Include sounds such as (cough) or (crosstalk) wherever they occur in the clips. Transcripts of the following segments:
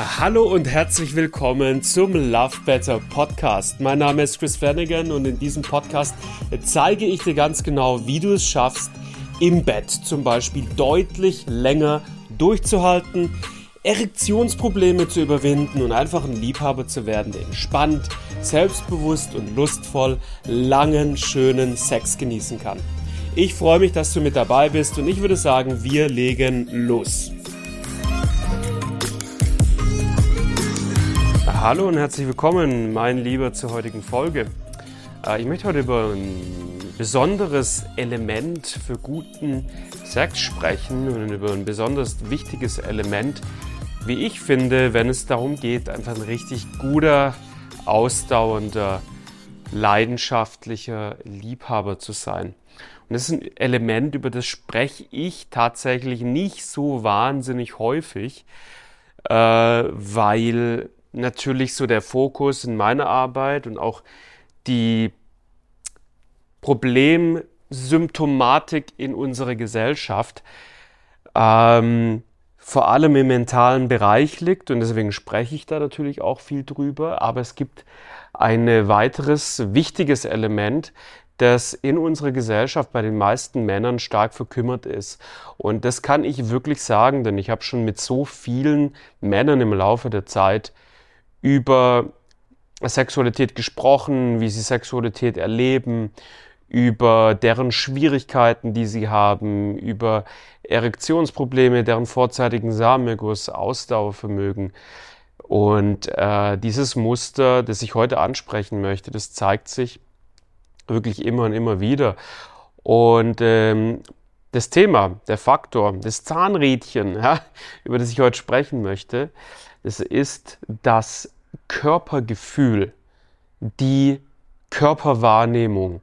Hallo und herzlich willkommen zum Love Better Podcast. Mein Name ist Chris Flanagan und in diesem Podcast zeige ich dir ganz genau, wie du es schaffst, im Bett zum Beispiel deutlich länger durchzuhalten, Erektionsprobleme zu überwinden und einfach ein Liebhaber zu werden, der entspannt, selbstbewusst und lustvoll langen, schönen Sex genießen kann. Ich freue mich, dass du mit dabei bist und ich würde sagen, wir legen los. Hallo und herzlich willkommen, mein Lieber, zur heutigen Folge. Äh, ich möchte heute über ein besonderes Element für guten Sex sprechen und über ein besonders wichtiges Element, wie ich finde, wenn es darum geht, einfach ein richtig guter, ausdauernder, leidenschaftlicher Liebhaber zu sein. Und das ist ein Element, über das spreche ich tatsächlich nicht so wahnsinnig häufig, äh, weil natürlich so der Fokus in meiner Arbeit und auch die Problemsymptomatik in unserer Gesellschaft ähm, vor allem im mentalen Bereich liegt und deswegen spreche ich da natürlich auch viel drüber. Aber es gibt ein weiteres wichtiges Element, das in unserer Gesellschaft bei den meisten Männern stark verkümmert ist. Und das kann ich wirklich sagen, denn ich habe schon mit so vielen Männern im Laufe der Zeit über Sexualität gesprochen, wie sie Sexualität erleben, über deren Schwierigkeiten, die sie haben, über Erektionsprobleme, deren vorzeitigen Samenerguss, Ausdauervermögen. Und äh, dieses Muster, das ich heute ansprechen möchte, das zeigt sich wirklich immer und immer wieder. Und ähm, das Thema, der Faktor, das Zahnrädchen, ja, (laughs) über das ich heute sprechen möchte, das ist das Körpergefühl, die Körperwahrnehmung,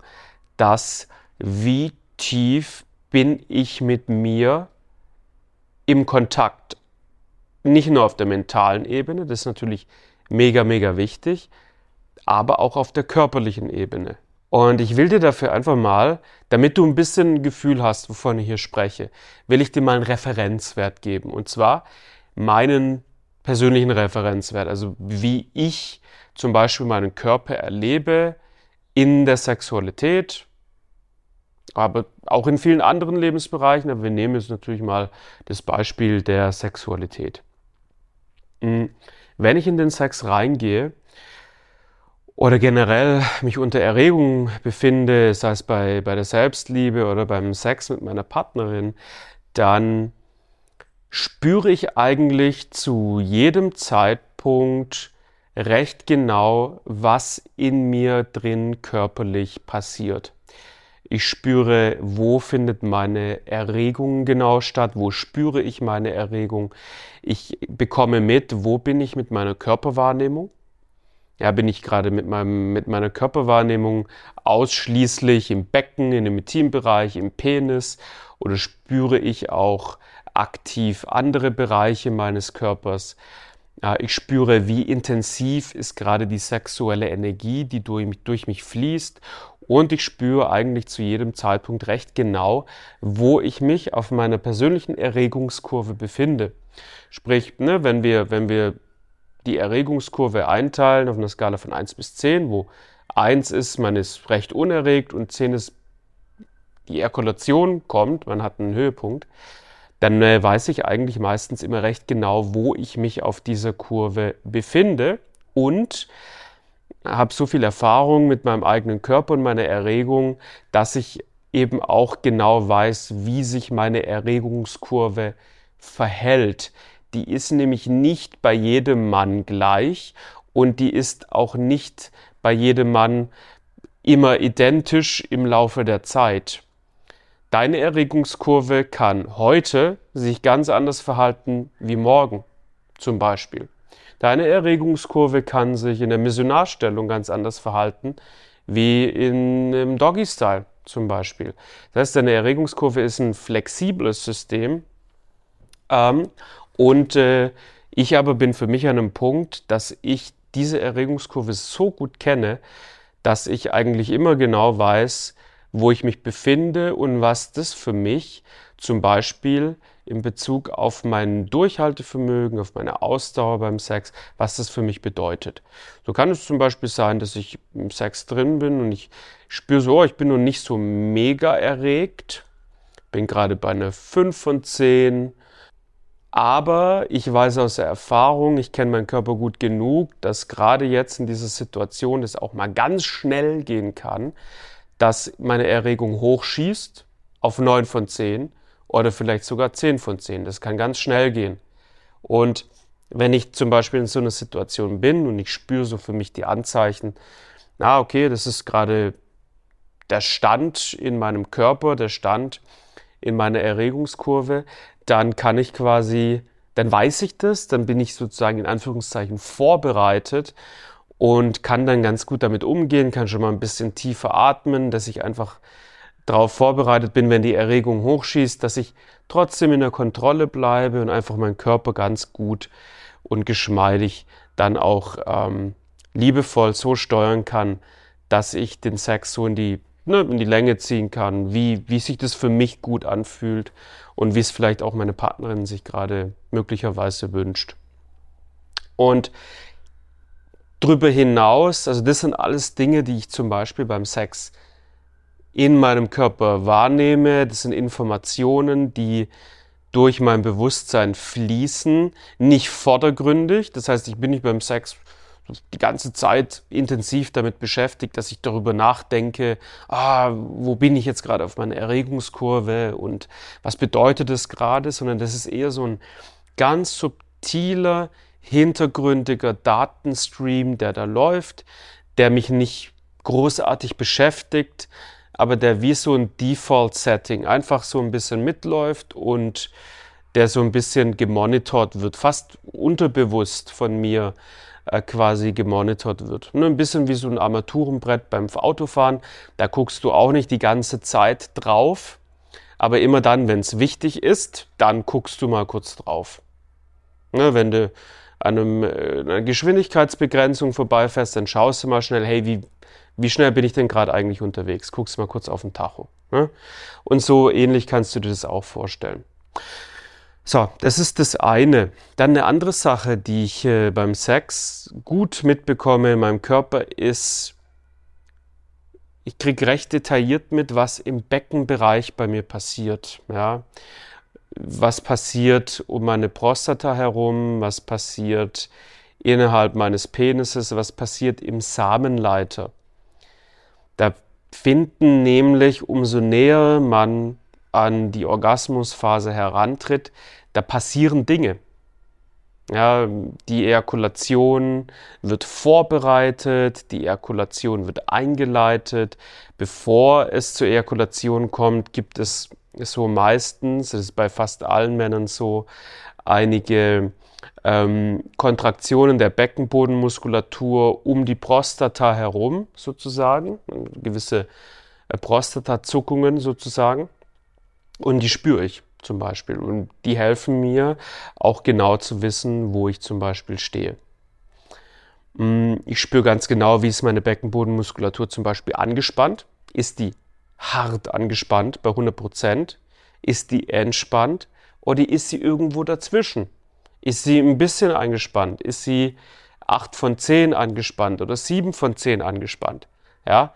das, wie tief bin ich mit mir im Kontakt. Nicht nur auf der mentalen Ebene, das ist natürlich mega, mega wichtig, aber auch auf der körperlichen Ebene. Und ich will dir dafür einfach mal, damit du ein bisschen ein Gefühl hast, wovon ich hier spreche, will ich dir mal einen Referenzwert geben. Und zwar meinen persönlichen Referenzwert, also wie ich zum Beispiel meinen Körper erlebe in der Sexualität, aber auch in vielen anderen Lebensbereichen. Aber wir nehmen jetzt natürlich mal das Beispiel der Sexualität. Hm, wenn ich in den Sex reingehe oder generell mich unter Erregung befinde, sei es bei, bei der Selbstliebe oder beim Sex mit meiner Partnerin, dann spüre ich eigentlich zu jedem Zeitpunkt recht genau, was in mir drin körperlich passiert. Ich spüre, wo findet meine Erregung genau statt, wo spüre ich meine Erregung. Ich bekomme mit, wo bin ich mit meiner Körperwahrnehmung. Ja, bin ich gerade mit, mit meiner Körperwahrnehmung ausschließlich im Becken, in dem Intimbereich, im Penis oder spüre ich auch aktiv andere Bereiche meines Körpers. Ich spüre, wie intensiv ist gerade die sexuelle Energie, die durch mich, durch mich fließt. Und ich spüre eigentlich zu jedem Zeitpunkt recht genau, wo ich mich auf meiner persönlichen Erregungskurve befinde. Sprich, ne, wenn, wir, wenn wir die Erregungskurve einteilen auf einer Skala von 1 bis 10, wo 1 ist, man ist recht unerregt und 10 ist, die Erkulation kommt, man hat einen Höhepunkt, dann äh, weiß ich eigentlich meistens immer recht genau, wo ich mich auf dieser Kurve befinde und habe so viel Erfahrung mit meinem eigenen Körper und meiner Erregung, dass ich eben auch genau weiß, wie sich meine Erregungskurve verhält. Die ist nämlich nicht bei jedem Mann gleich und die ist auch nicht bei jedem Mann immer identisch im Laufe der Zeit. Deine Erregungskurve kann heute sich ganz anders verhalten wie morgen, zum Beispiel. Deine Erregungskurve kann sich in der Missionarstellung ganz anders verhalten wie in, im Doggy-Style zum Beispiel. Das heißt, deine Erregungskurve ist ein flexibles System. Ähm, und äh, ich aber bin für mich an einem Punkt, dass ich diese Erregungskurve so gut kenne, dass ich eigentlich immer genau weiß, wo ich mich befinde und was das für mich zum Beispiel in Bezug auf mein Durchhaltevermögen, auf meine Ausdauer beim Sex, was das für mich bedeutet. So kann es zum Beispiel sein, dass ich im Sex drin bin und ich spüre so, oh, ich bin noch nicht so mega erregt, bin gerade bei einer 5 von 10, aber ich weiß aus der Erfahrung, ich kenne meinen Körper gut genug, dass gerade jetzt in dieser Situation es auch mal ganz schnell gehen kann, dass meine Erregung hochschießt auf 9 von 10 oder vielleicht sogar 10 von 10. Das kann ganz schnell gehen. Und wenn ich zum Beispiel in so einer Situation bin und ich spüre so für mich die Anzeichen, na okay, das ist gerade der Stand in meinem Körper, der Stand in meiner Erregungskurve, dann kann ich quasi, dann weiß ich das, dann bin ich sozusagen in Anführungszeichen vorbereitet und kann dann ganz gut damit umgehen, kann schon mal ein bisschen tiefer atmen, dass ich einfach darauf vorbereitet bin, wenn die Erregung hochschießt, dass ich trotzdem in der Kontrolle bleibe und einfach meinen Körper ganz gut und geschmeidig dann auch ähm, liebevoll so steuern kann, dass ich den Sex so in die ne, in die Länge ziehen kann, wie, wie sich das für mich gut anfühlt und wie es vielleicht auch meine Partnerin sich gerade möglicherweise wünscht. Und drüber hinaus, also das sind alles Dinge, die ich zum Beispiel beim Sex in meinem Körper wahrnehme. Das sind Informationen, die durch mein Bewusstsein fließen, nicht vordergründig. Das heißt, ich bin nicht beim Sex die ganze Zeit intensiv damit beschäftigt, dass ich darüber nachdenke, ah, wo bin ich jetzt gerade auf meiner Erregungskurve und was bedeutet das gerade, sondern das ist eher so ein ganz subtiler, hintergründiger Datenstream, der da läuft, der mich nicht großartig beschäftigt, aber der wie so ein Default-Setting einfach so ein bisschen mitläuft und der so ein bisschen gemonitort wird, fast unterbewusst von mir äh, quasi gemonitort wird. Nur ein bisschen wie so ein Armaturenbrett beim Autofahren. Da guckst du auch nicht die ganze Zeit drauf, aber immer dann, wenn es wichtig ist, dann guckst du mal kurz drauf. Ne, wenn du an einem, äh, einer Geschwindigkeitsbegrenzung vorbeifährst, dann schaust du mal schnell, hey, wie, wie schnell bin ich denn gerade eigentlich unterwegs? Guckst mal kurz auf den Tacho. Ne? Und so ähnlich kannst du dir das auch vorstellen. So, das ist das eine. Dann eine andere Sache, die ich äh, beim Sex gut mitbekomme in meinem Körper, ist, ich kriege recht detailliert mit, was im Beckenbereich bei mir passiert. Ja? Was passiert um meine Prostata herum, was passiert innerhalb meines Penises, was passiert im Samenleiter. Da finden nämlich, umso näher man an die Orgasmusphase herantritt, da passieren Dinge. Ja, die Ejakulation wird vorbereitet, die Ejakulation wird eingeleitet. Bevor es zur Ejakulation kommt, gibt es so meistens, das ist bei fast allen Männern so, einige ähm, Kontraktionen der Beckenbodenmuskulatur um die Prostata herum sozusagen, gewisse äh, Prostatazuckungen sozusagen. Und die spüre ich zum Beispiel. Und die helfen mir auch genau zu wissen, wo ich zum Beispiel stehe. Mm, ich spüre ganz genau, wie ist meine Beckenbodenmuskulatur zum Beispiel angespannt. Ist die hart angespannt bei 100 Prozent? Ist die entspannt? Oder ist sie irgendwo dazwischen? Ist sie ein bisschen angespannt? Ist sie 8 von 10 angespannt oder 7 von 10 angespannt? Ja,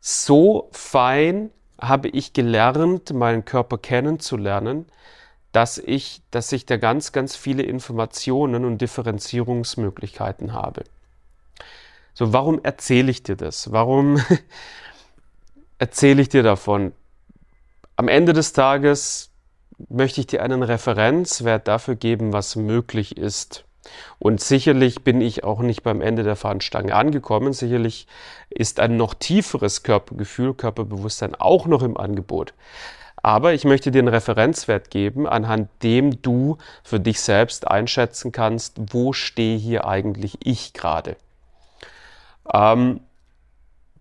so fein habe ich gelernt, meinen Körper kennenzulernen, dass ich, dass ich da ganz, ganz viele Informationen und Differenzierungsmöglichkeiten habe. So, warum erzähle ich dir das? Warum (laughs) erzähle ich dir davon? Am Ende des Tages möchte ich dir einen Referenzwert dafür geben, was möglich ist. Und sicherlich bin ich auch nicht beim Ende der Fahnenstange angekommen. Sicherlich ist ein noch tieferes Körpergefühl, Körperbewusstsein auch noch im Angebot. Aber ich möchte dir einen Referenzwert geben, anhand dem du für dich selbst einschätzen kannst, wo stehe hier eigentlich ich gerade. Ähm,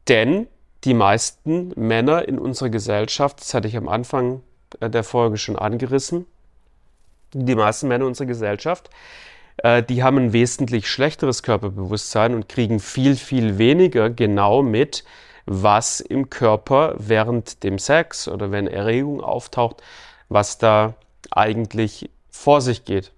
denn die meisten Männer in unserer Gesellschaft, das hatte ich am Anfang der Folge schon angerissen, die meisten Männer unserer Gesellschaft äh, die haben ein wesentlich schlechteres Körperbewusstsein und kriegen viel, viel weniger genau mit, was im Körper während dem Sex oder wenn Erregung auftaucht, was da eigentlich vor sich geht.